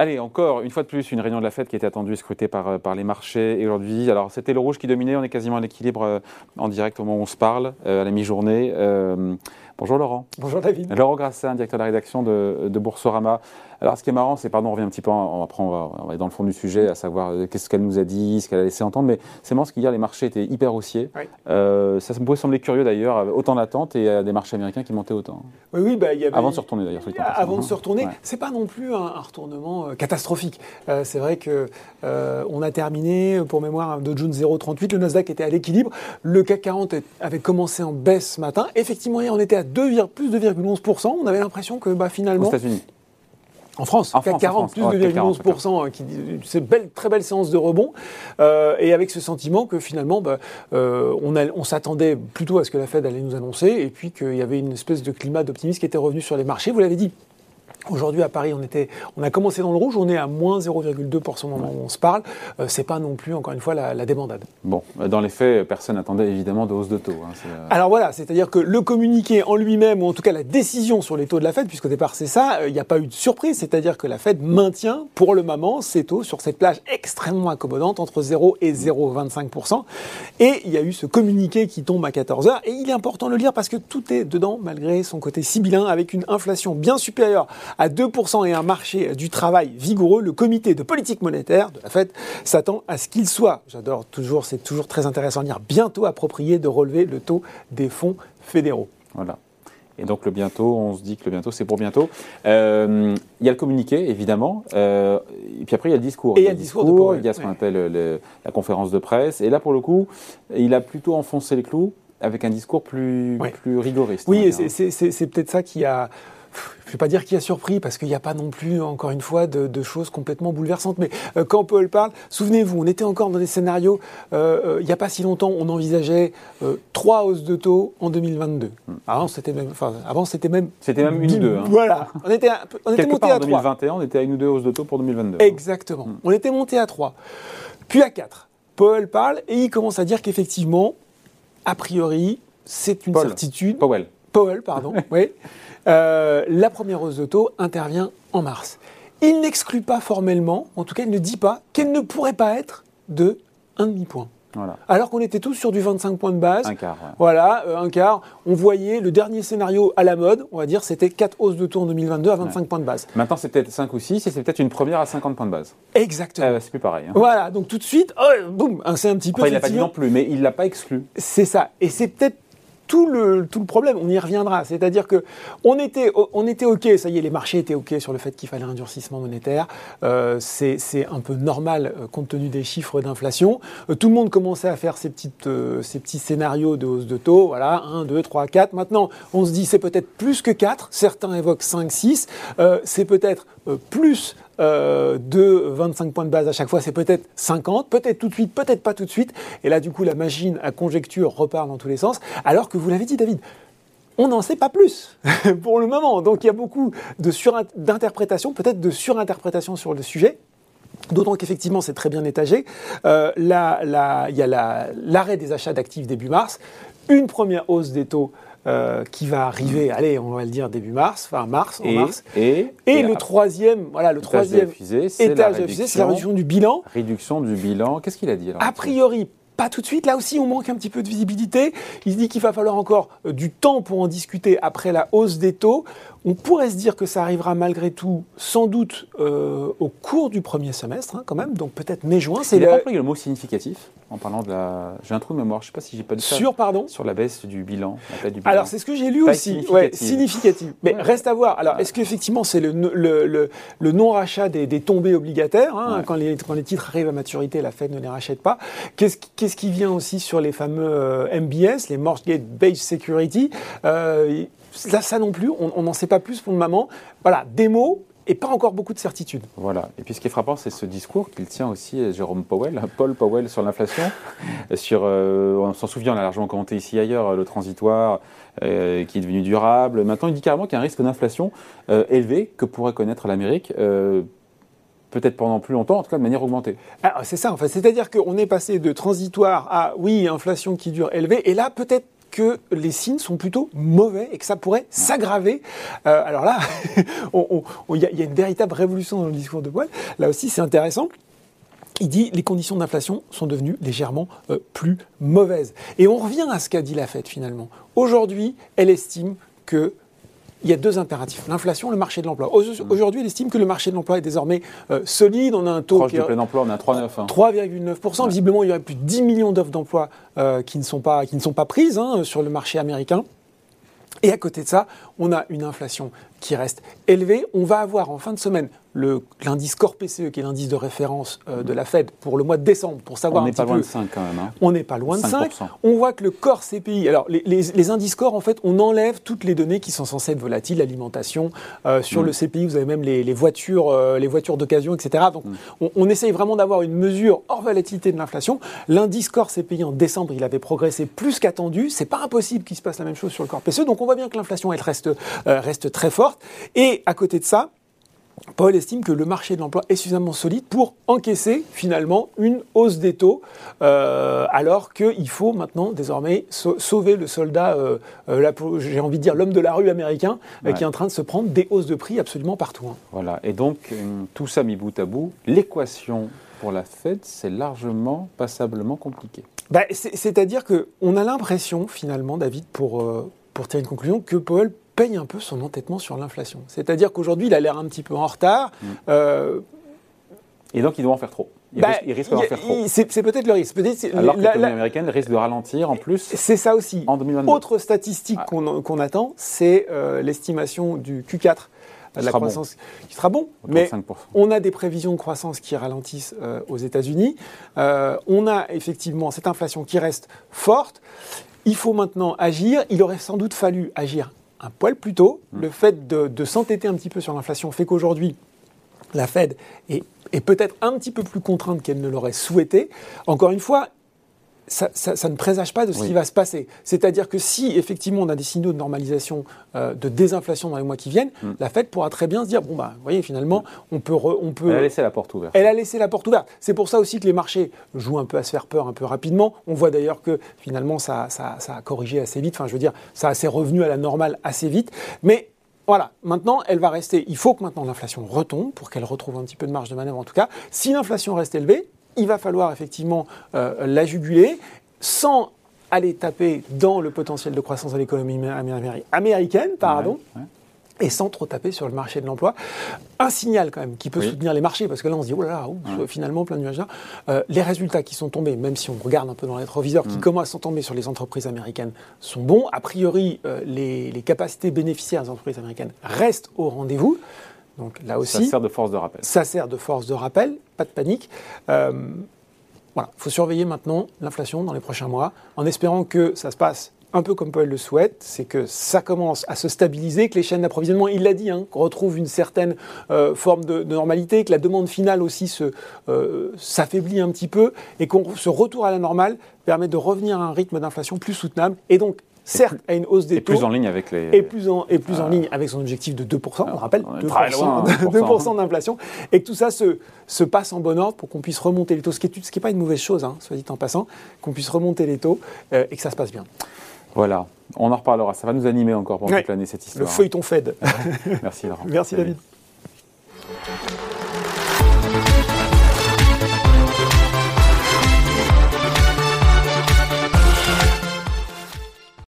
Allez, encore une fois de plus, une réunion de la Fed qui était attendue et scrutée par, euh, par les marchés. Et aujourd'hui, alors c'était le rouge qui dominait, on est quasiment à l'équilibre euh, en direct au moment où on se parle, euh, à la mi-journée. bonjour Laurent. Bonjour David. Laurent Grassin, directeur de la rédaction de, de Boursorama. Alors, ce qui est marrant, c'est, pardon, on revient un petit peu, on, après, on va, on va aller dans le fond du sujet, à savoir euh, qu'est-ce qu'elle nous a dit, ce qu'elle a laissé entendre, mais c'est marrant ce qu'hier, les marchés étaient hyper haussiers. Euh, ça, me pouvait sembler curieux d'ailleurs, autant d'attente et à des marchés américains qui montaient autant. Oui, oui, bah, y avait... Avant de se retourner d'ailleurs. Avant de se retourner, c'est pas non plus un, retournement euh, catastrophique. c'est vrai que on a terminé, pour mémoire, de June 0,38, le Nasdaq était à l'équilibre, le CAC 40 avait commencé en baisse ce matin. Effectivement, hier, on était à 2, plus de 2,11%. On avait l'impression que bah, finalement. Aux États-unis. En France, CAC 40, plus de 2,11%, hein, qui c'est belle, très belle séance de rebond, euh, et avec ce sentiment que finalement, bah, euh, on, on s'attendait plutôt à ce que la Fed allait nous annoncer, et puis qu'il y avait une espèce de climat d'optimisme qui était revenu sur les marchés. Vous l'avez dit, Aujourd'hui à Paris, on, était, on a commencé dans le rouge, on est à moins 0,2% au moment où on se parle. Euh, c'est pas non plus, encore une fois, la, débandade. Bon, dans les faits, personne n'attendait évidemment de hausse de taux. Hein, euh, Alors voilà, c'est-à-dire que le communiqué en lui-même, ou en tout cas la décision sur les taux de la Fed, puisqu'au départ c'est ça, euh, il n'y a pas eu de surprise, c'est-à-dire que la Fed maintient pour le moment ses taux sur cette plage extrêmement accommodante entre 0 et 0,25%. Et il y a eu ce communiqué qui tombe à 14h, et il est important de le lire parce que tout est dedans, malgré son côté sibyllin, avec une inflation bien supérieure à 2% et un marché du travail vigoureux, le comité de politique monétaire de la Fed s'attend à ce qu'il soit, j'adore toujours, c'est toujours très intéressant à dire, bientôt approprié de relever le taux des fonds fédéraux. Voilà. Et donc le bientôt, on se dit que le bientôt, c'est pour bientôt. Euh, il y a le communiqué, évidemment. Euh, et puis après, il y a le discours. Et il y a le discours, il y a ce qu'on appelle la conférence de presse. Et là, pour le coup, il a plutôt enfoncé les clous avec un discours plus, plus rigoriste. Oui, c'est peut-être ça qui a je ne vais pas dire qu'il y a surpris, parce qu'il n'y a pas non plus, encore une fois, de, choses complètement bouleversantes. Mais euh, quand Paul parle, souvenez-vous, on était encore dans des scénarios, euh, euh, il n'y a pas si longtemps, on envisageait trois hausses de taux en 2022. Hmm. Avant, c'était même, enfin, avant, c'était même. C'était même une ou deux. Hein. Voilà. On était, on était monté à en 2021, on était à une ou deux hausses de taux pour 2022. Exactement. Hmm. On était monté à trois. Puis à quatre. Paul parle et il commence à dire qu'effectivement, a priori, c'est une certitude. Powell. Powell, pardon, oui. Euh, la première hausse de taux intervient en mars. Il n'exclut pas formellement, en tout cas il ne dit pas, qu'elle ne pourrait pas être de 1,5 point. Voilà. Alors qu'on était tous sur du 25 points de base. Un quart. Voilà, euh, un quart. On voyait le dernier scénario à la mode, on va dire, c'était 4 hausses de taux en 2022 à 25 points de base. Maintenant, c'est peut-être 5 ou 6 et c'est peut-être une première à 50 points de base. Exactement. Euh, c'est plus pareil. Hein. Voilà, donc tout de suite, oh, boum, c'est un petit peu. il l'a pas dit non plus, mais il ne l'a pas exclu. C'est ça. Et c'est peut-être tout le, tout le problème. On y reviendra. C'est-à-dire que on était, on était OK, ça y est, les marchés étaient OK sur le fait qu'il fallait un durcissement monétaire. Euh, c'est un peu normal euh, compte tenu des chiffres d'inflation. Euh, tout le monde commençait à faire ses, petites, ces petits scénarios de hausse de taux. Voilà, 1, 2, 3, 4. Maintenant, on se dit c'est peut-être plus que 4. Certains évoquent 5, 6. c'est peut-être plus euh, de 25 points de base à chaque fois, c'est peut-être 50, peut-être tout de suite, peut-être pas tout de suite. Et là, du coup, la machine à conjecture repart dans tous les sens. Alors que vous l'avez dit, David, on n'en sait pas plus pour le moment. Donc il y a beaucoup d'interprétations, peut-être de surinterprétation sur le sujet. D'autant qu'effectivement, c'est très bien étagé. Euh, là, il y a l'arrêt des achats d'actifs début mars, une première hausse des taux euh, qui va arriver, allez, on va le dire début mars, enfin mars, en et, mars. Et, et, le troisième, voilà, le troisième étage de c'est la réduction du bilan. Réduction du bilan. Qu'est-ce qu'il a dit alors A priori, pas tout de suite. Là aussi, on manque un petit peu de visibilité. Il se dit qu'il va falloir encore euh, du temps pour en discuter après la hausse des taux. On pourrait se dire que ça arrivera malgré tout, sans doute, euh, au cours du premier semestre, hein, quand même, donc peut-être mai-juin. Il n'a pas le mot significatif en parlant de la. J'ai un trou de mémoire, je ne sais pas si j'ai pas ça. Sur, pardon Sur la baisse du bilan, Alors, c'est ce que j'ai lu aussi. Significatif. Mais reste à voir. Alors, est-ce qu'effectivement, c'est le, le, le, non-rachat des, des, tombées obligataires hein, quand, les, quand les titres arrivent à maturité, la Fed ne les rachète pas. Qu'est-ce qu'est-ce qui vient aussi sur les fameux euh, MBS, les Mortgage Based Security? Euh, Là, ça non plus, on n'en sait pas plus pour le moment. Voilà, des mots, et pas encore beaucoup de certitudes. Voilà. Et puis ce qui est frappant, c'est ce discours qu'il tient aussi Jérôme Powell, Paul Powell sur l'inflation. sur, euh, on s'en souvient, on a largement commenté ici ailleurs, le transitoire euh, qui est devenu durable. Maintenant, il dit carrément qu'il y a un risque d'inflation euh, élevé que pourrait connaître l'Amérique peut-être pendant plus longtemps, en tout cas de manière augmentée. Ah, c'est ça, en fait. C'est-à-dire qu'on est passé de transitoire à, oui, inflation qui dure élevée, et là, peut-être que les signes sont plutôt mauvais et que ça pourrait s'aggraver. Euh, alors là, il y, a une véritable révolution dans le discours de Boyle. Là aussi, c'est intéressant il dit les conditions d'inflation sont devenues légèrement euh, plus mauvaises. Et on revient à ce qu'a dit la Fed finalement. Aujourd'hui, elle estime que il y a deux impératifs, l'inflation, le marché de l'emploi. Mmh. Aujourd'hui, elle estime que le marché de l'emploi est désormais euh, solide. On a un taux Proche du plein emploi, on a 3,9. 3,9%. Hein. Visiblement, il y aurait plus de 10 millions d'offres d'emploi euh, qui, ne sont pas, qui ne sont pas prises hein, sur le marché américain. Et à côté de ça, on a une inflation qui reste élevée. On va avoir en fin de semaine l'indice Core PCE, qui est l'indice de référence euh, de la Fed pour le mois de décembre, pour savoir on n'est pas loin de 5 quand même. Hein. On n'est pas loin de 5. On voit que le Core CPI, alors les, indices Core, en fait, on enlève toutes les données qui sont censées être volatiles, l'alimentation. Euh, sur mm. le CPI, vous avez même les, voitures, euh, les voitures d'occasion, etc. Donc mm. on, essaye vraiment d'avoir une mesure hors volatilité de l'inflation. L'indice Core CPI en décembre, il avait progressé plus qu'attendu. C'est pas impossible qu'il se passe la même chose sur le Core PCE. Donc on voit bien que l'inflation, elle reste, reste très forte. Et à côté de ça, Paul estime que le marché de l'emploi est suffisamment solide pour encaisser finalement une hausse des taux, euh, alors qu'il faut maintenant désormais sauver le soldat, euh, euh, j'ai envie de dire l'homme de la rue américain, qui est en train de se prendre des hausses de prix absolument partout. Hein. Voilà, et donc tout ça mis bout à bout, l'équation pour la Fed, c'est largement, passablement compliqué. Bah, c'est-à-dire qu'on a l'impression finalement, David, pour, pour tirer une conclusion, que Paul paye un peu son entêtement sur l'inflation. C'est-à-dire qu'aujourd'hui, il a l'air un petit peu en retard. Mm. Euh, et donc, il doit en faire trop. Il, bah, risque, d'en faire trop. C'est peut-être le risque. Peut Alors que l'économie américaine risque de ralentir en plus. C'est ça aussi. En 2022. Autre statistique qu'on attend, c'est euh, l'estimation du Q4 de la croissance qui sera bon. Mais on a des prévisions de croissance qui ralentissent euh, aux États-Unis. on a effectivement cette inflation qui reste forte. Il faut maintenant agir. Il aurait sans doute fallu agir un poil plus tôt. Hmm. Le fait de, s'entêter un petit peu sur l'inflation fait qu'aujourd'hui, la Fed est, peut-être un petit peu plus contrainte qu'elle ne l'aurait souhaité. Encore une fois, ça, ne présage pas de ce qui va se passer. C'est-à-dire que si effectivement on a des signaux de normalisation, euh, de désinflation dans les mois qui viennent, hmm. la Fed pourra très bien se dire bon bah, vous voyez finalement on peut, on peut. Elle a laissé la porte ouverte. Elle a laissé la porte ouverte. C'est pour ça aussi que les marchés jouent un peu à se faire peur un peu rapidement. On voit d'ailleurs que finalement ça, ça, a corrigé assez vite. Enfin je veux dire ça s'est revenu à la normale assez vite. Mais voilà, maintenant, elle va rester. Il faut que maintenant l'inflation retombe pour qu'elle retrouve un petit peu de marge de manœuvre en tout cas. Si l'inflation reste élevée, il va falloir effectivement euh, la juguler sans aller taper dans le potentiel de croissance de l'économie américaine, pardon. Et sans trop taper sur le marché de l'emploi. Un signal quand même qui peut soutenir les marchés, parce que là on se dit, oh là là, finalement plein de nuages euh, les résultats qui sont tombés, même si on regarde un peu dans les qui mm. commencent à tomber sur les entreprises américaines, sont bons. A priori, euh, les, capacités bénéficiaires des entreprises américaines restent au rendez-vous. Donc là aussi. Ça sert de force de rappel. Ça sert de force de rappel, pas de panique. Euh, voilà, il faut surveiller maintenant l'inflation dans les prochains mois, en espérant que ça se passe un peu comme Paul le souhaite, c'est que ça commence à se stabiliser, que les chaînes d'approvisionnement, il l'a dit, hein, retrouvent une certaine euh, forme de, normalité, que la demande finale aussi euh, s'affaiblit un petit peu, et qu'on se retour à la normale permet de revenir à un rythme d'inflation plus soutenable, et donc certes à une hausse des taux. Et plus en ligne avec les. Et plus en, et plus en ligne avec son objectif de 2%, on rappelle, 2%, d'inflation. Et que tout ça se, se, passe en bon ordre pour qu'on puisse remonter les taux, ce qui n'est pas une mauvaise chose, hein, soit dit en passant, qu'on puisse remonter les taux euh, et que ça se passe bien. Voilà, on en reparlera. Ça va nous animer encore pendant toute l'année cette histoire. Le feuilleton Fed. Merci Laurent. Merci David.